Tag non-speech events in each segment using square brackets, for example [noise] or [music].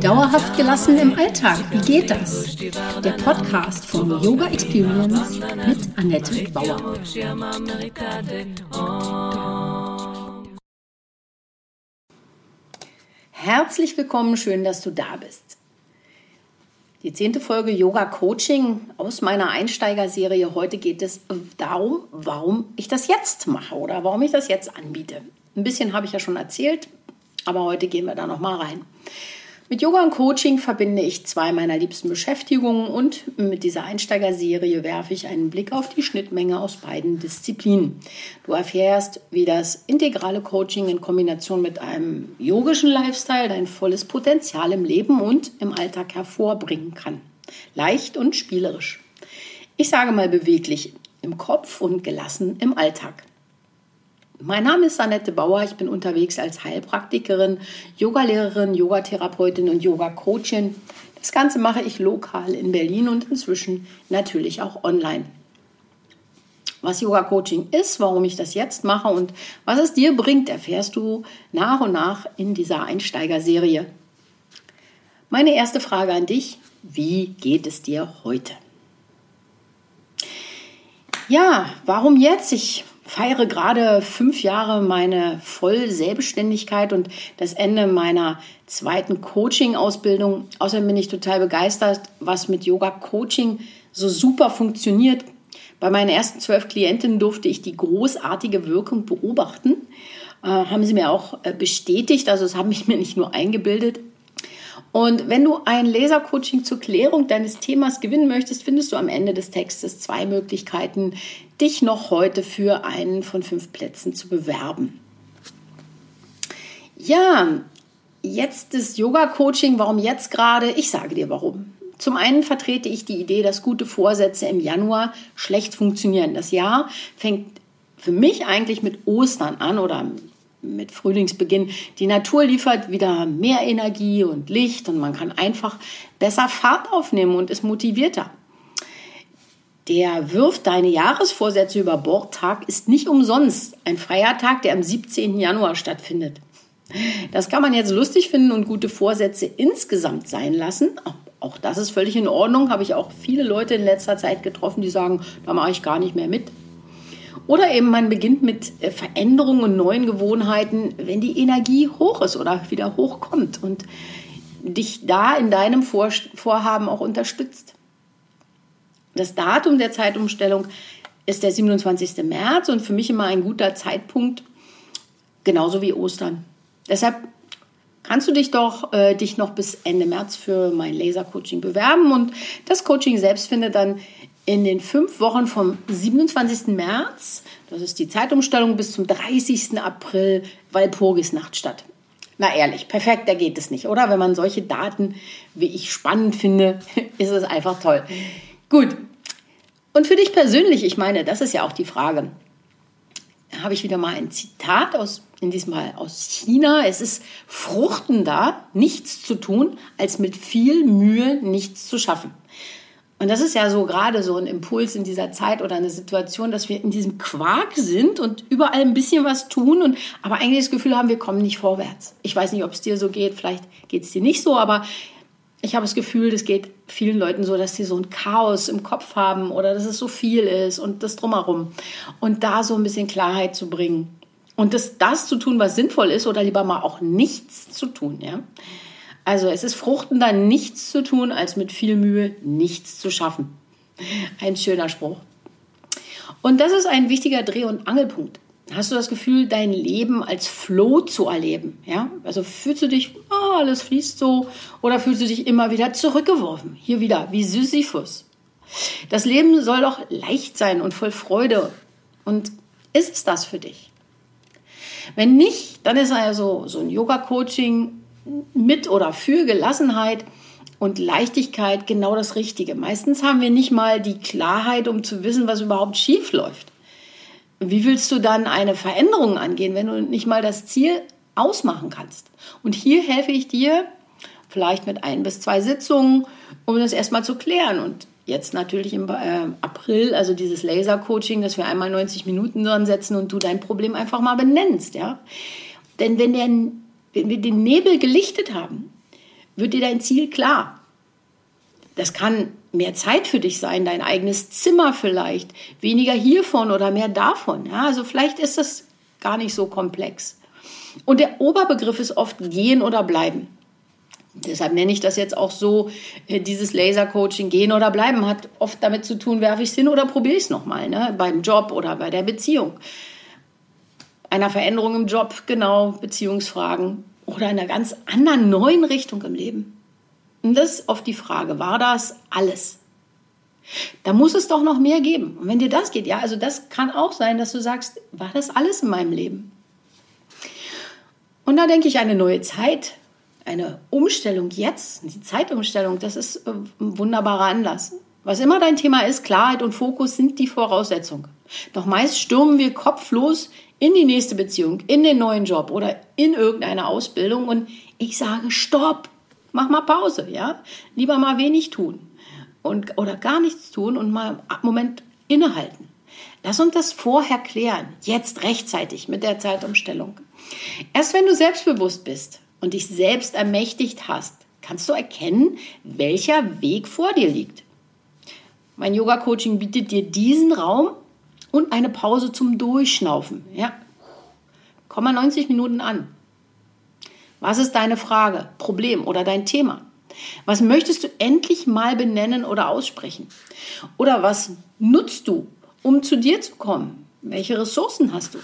Dauerhaft gelassen im Alltag, wie geht das? Der Podcast von Yoga Experience mit Annette Bauer. Herzlich willkommen, schön, dass du da bist. Die zehnte Folge Yoga Coaching aus meiner Einsteigerserie. Heute geht es darum, warum ich das jetzt mache oder warum ich das jetzt anbiete. Ein bisschen habe ich ja schon erzählt, aber heute gehen wir da noch mal rein. Mit Yoga und Coaching verbinde ich zwei meiner liebsten Beschäftigungen und mit dieser Einsteigerserie werfe ich einen Blick auf die Schnittmenge aus beiden Disziplinen. Du erfährst, wie das integrale Coaching in Kombination mit einem yogischen Lifestyle dein volles Potenzial im Leben und im Alltag hervorbringen kann. Leicht und spielerisch. Ich sage mal beweglich im Kopf und gelassen im Alltag. Mein Name ist Annette Bauer. Ich bin unterwegs als Heilpraktikerin, Yogalehrerin, Yogatherapeutin und Yoga-Coachin. Das Ganze mache ich lokal in Berlin und inzwischen natürlich auch online. Was Yoga-Coaching ist, warum ich das jetzt mache und was es dir bringt, erfährst du nach und nach in dieser Einsteigerserie. Meine erste Frage an dich, wie geht es dir heute? Ja, warum jetzt? Ich feiere gerade fünf Jahre meine Vollselbstständigkeit und das Ende meiner zweiten Coaching-Ausbildung. Außerdem bin ich total begeistert, was mit Yoga-Coaching so super funktioniert. Bei meinen ersten zwölf Klientinnen durfte ich die großartige Wirkung beobachten. Äh, haben sie mir auch äh, bestätigt, also es haben [laughs] mich mir nicht nur eingebildet. Und wenn du ein Lasercoaching zur Klärung deines Themas gewinnen möchtest, findest du am Ende des Textes zwei Möglichkeiten, dich noch heute für einen von fünf Plätzen zu bewerben. Ja, jetzt das Yoga-Coaching. Warum jetzt gerade? Ich sage dir warum. Zum einen vertrete ich die Idee, dass gute Vorsätze im Januar schlecht funktionieren. Das Jahr fängt für mich eigentlich mit Ostern an oder mit Frühlingsbeginn. Die Natur liefert wieder mehr Energie und Licht und man kann einfach besser Fahrt aufnehmen und ist motivierter. Der Wirft deine Jahresvorsätze über Bord Tag ist nicht umsonst ein freier Tag, der am 17. Januar stattfindet. Das kann man jetzt lustig finden und gute Vorsätze insgesamt sein lassen. Auch das ist völlig in Ordnung. Habe ich auch viele Leute in letzter Zeit getroffen, die sagen, da mache ich gar nicht mehr mit. Oder eben man beginnt mit äh, Veränderungen und neuen Gewohnheiten, wenn die Energie hoch ist oder wieder hochkommt und dich da in deinem Vorhaben auch unterstützt. Das Datum der Zeitumstellung ist der 27. März und für mich immer ein guter Zeitpunkt, genauso wie Ostern. Deshalb kannst du dich doch äh, dich noch bis Ende März für mein Laser-Coaching bewerben und das Coaching selbst findet dann in den fünf Wochen vom 27. März, das ist die Zeitumstellung, bis zum 30. April Walpurgisnacht statt. Na ehrlich, perfekt, da geht es nicht, oder? Wenn man solche Daten wie ich spannend finde, [laughs] ist es einfach toll. Gut. Und für dich persönlich, ich meine, das ist ja auch die Frage. Habe ich wieder mal ein Zitat aus, in diesem Mal aus China. Es ist fruchtender, nichts zu tun, als mit viel Mühe nichts zu schaffen. Und das ist ja so gerade so ein Impuls in dieser Zeit oder eine Situation, dass wir in diesem Quark sind und überall ein bisschen was tun und aber eigentlich das Gefühl haben, wir kommen nicht vorwärts. Ich weiß nicht, ob es dir so geht, vielleicht geht es dir nicht so, aber ich habe das Gefühl, das geht vielen Leuten so, dass sie so ein Chaos im Kopf haben oder dass es so viel ist und das drumherum. Und da so ein bisschen Klarheit zu bringen. Und das, das zu tun, was sinnvoll ist oder lieber mal auch nichts zu tun, ja. Also es ist fruchtender, nichts zu tun, als mit viel Mühe nichts zu schaffen. Ein schöner Spruch. Und das ist ein wichtiger Dreh- und Angelpunkt. Hast du das Gefühl, dein Leben als Flow zu erleben? Ja? Also fühlst du dich, oh, alles fließt so, oder fühlst du dich immer wieder zurückgeworfen? Hier wieder, wie Sisyphus. Das Leben soll doch leicht sein und voll Freude. Und ist es das für dich? Wenn nicht, dann ist also so ein Yoga-Coaching mit oder für Gelassenheit und Leichtigkeit genau das Richtige. Meistens haben wir nicht mal die Klarheit, um zu wissen, was überhaupt schief läuft. Wie willst du dann eine Veränderung angehen, wenn du nicht mal das Ziel ausmachen kannst? Und hier helfe ich dir vielleicht mit ein bis zwei Sitzungen, um das erstmal zu klären. Und Jetzt natürlich im äh, April, also dieses Laser-Coaching, dass wir einmal 90 Minuten dran setzen und du dein Problem einfach mal benennst, ja. Denn wenn, der, wenn wir den Nebel gelichtet haben, wird dir dein Ziel klar. Das kann mehr Zeit für dich sein, dein eigenes Zimmer vielleicht, weniger hiervon oder mehr davon. Ja, also vielleicht ist das gar nicht so komplex. Und der Oberbegriff ist oft gehen oder bleiben. Deshalb nenne ich das jetzt auch so, äh, dieses Laser-Coaching, gehen oder bleiben, hat oft damit zu tun, werfe ich es hin oder probiere ich es nochmal, ne? beim Job oder bei der Beziehung. Einer Veränderung im Job, genau, Beziehungsfragen oder in einer ganz anderen neuen Richtung im Leben. Und das ist oft die Frage, war das alles? Da muss es doch noch mehr geben. Und wenn dir das geht, ja, also das kann auch sein, dass du sagst, war das alles in meinem Leben? Und da denke ich, eine neue Zeit, eine Umstellung jetzt, die Zeitumstellung, das ist äh, ein wunderbarer Anlass. Was immer dein Thema ist, Klarheit und Fokus sind die Voraussetzung. Doch meist stürmen wir kopflos in die nächste Beziehung, in den neuen Job oder in irgendeine Ausbildung und ich sage, stopp, mach mal Pause, ja? Lieber mal wenig tun und, oder gar nichts tun und mal einen Moment innehalten. Lass uns das vorher klären, jetzt rechtzeitig mit der Zeitumstellung. Erst wenn du selbstbewusst bist und dich selbst ermächtigt hast, kannst du erkennen, welcher Weg vor dir liegt. Mein Yoga-Coaching bietet dir diesen Raum und eine Pause zum Durchschnaufen. Ja. Komm mal 90 Minuten an. Was ist deine Frage, Problem oder dein Thema? Was möchtest du endlich mal benennen oder aussprechen? Oder was nutzt du, um zu dir zu kommen? Welche Ressourcen hast du?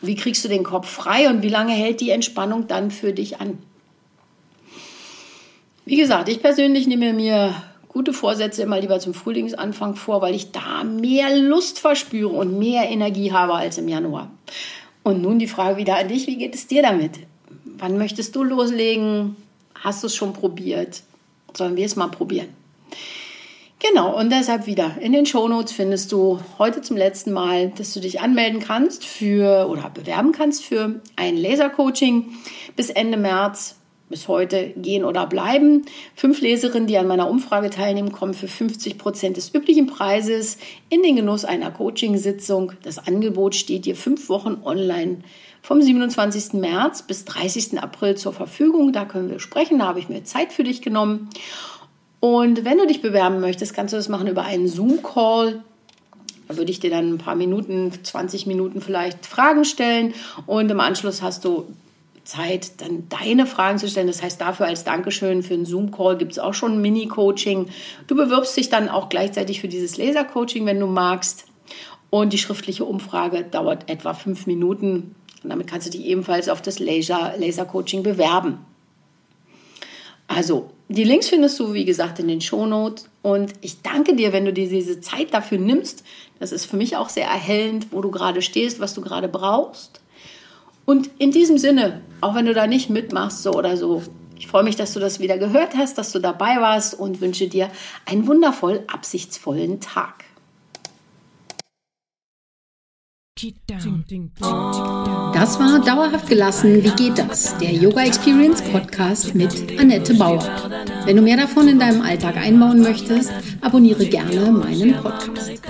Wie kriegst du den Kopf frei und wie lange hält die Entspannung dann für dich an? Wie gesagt, ich persönlich nehme mir gute Vorsätze immer lieber zum Frühlingsanfang vor, weil ich da mehr Lust verspüre und mehr Energie habe als im Januar. Und nun die Frage wieder an dich, wie geht es dir damit? Wann möchtest du loslegen? Hast du es schon probiert? Sollen wir es mal probieren? Genau, und deshalb wieder in den Shownotes findest du heute zum letzten Mal, dass du dich anmelden kannst für oder bewerben kannst für ein Lasercoaching bis Ende März. Bis heute gehen oder bleiben. Fünf Leserinnen, die an meiner Umfrage teilnehmen, kommen für 50 Prozent des üblichen Preises in den Genuss einer Coachingsitzung. Das Angebot steht dir fünf Wochen online vom 27. März bis 30. April zur Verfügung. Da können wir sprechen. Da habe ich mir Zeit für dich genommen. Und wenn du dich bewerben möchtest, kannst du das machen über einen Zoom-Call. Da würde ich dir dann ein paar Minuten, 20 Minuten vielleicht Fragen stellen und im Anschluss hast du Zeit, dann deine Fragen zu stellen. Das heißt, dafür als Dankeschön für einen Zoom-Call gibt es auch schon ein Mini-Coaching. Du bewirbst dich dann auch gleichzeitig für dieses Laser-Coaching, wenn du magst. Und die schriftliche Umfrage dauert etwa fünf Minuten. Und damit kannst du dich ebenfalls auf das Laser-Coaching bewerben. Also, die Links findest du, wie gesagt, in den Shownotes. Und ich danke dir, wenn du dir diese Zeit dafür nimmst. Das ist für mich auch sehr erhellend, wo du gerade stehst, was du gerade brauchst. Und in diesem Sinne, auch wenn du da nicht mitmachst, so oder so, ich freue mich, dass du das wieder gehört hast, dass du dabei warst und wünsche dir einen wundervoll absichtsvollen Tag. Das war Dauerhaft gelassen. wie geht das? Der Yoga Experience Podcast mit Annette Bauer. Wenn du mehr davon in deinem Alltag einbauen möchtest, abonniere gerne meinen Podcast.